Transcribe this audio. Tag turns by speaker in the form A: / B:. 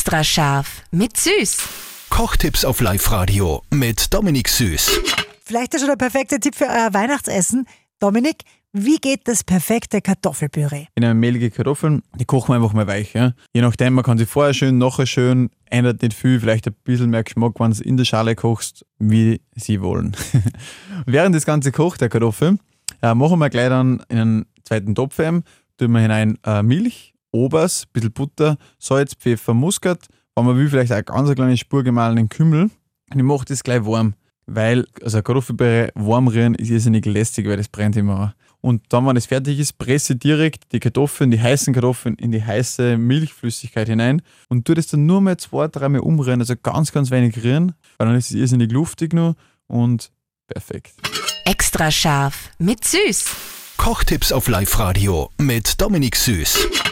A: Extra scharf mit Süß.
B: Kochtipps auf Live-Radio mit Dominik Süß.
C: Vielleicht ist schon der perfekte Tipp für euer Weihnachtsessen. Dominik, wie geht das perfekte Kartoffelpüree?
D: in eine mehlige Kartoffeln, die kochen wir einfach mal weich. Ja? Je nachdem, man kann sie vorher schön, nachher schön, ändert nicht viel, vielleicht ein bisschen mehr Geschmack, wenn du in der Schale kochst, wie sie wollen. Während das Ganze kocht, der Kartoffel, äh, machen wir gleich dann in einen zweiten Topf tun wir hinein äh, Milch, Obers, ein bisschen Butter, Salz, Pfeffer, Muskat, wenn man will, vielleicht auch eine ganz kleine Spur gemahlenen Kümmel. Und ich mache das gleich warm, weil also ein Kartoffelpüree warm rühren ist irrsinnig lästig, weil das brennt immer. Und dann, wenn es fertig ist, presse direkt die Kartoffeln, die heißen Kartoffeln in die heiße Milchflüssigkeit hinein und tue das dann nur mal zwei, dreimal umrühren, also ganz, ganz wenig rühren, weil dann ist es irrsinnig luftig nur und perfekt.
A: Extra scharf mit Süß.
B: Kochtipps auf Live-Radio mit Dominik Süß.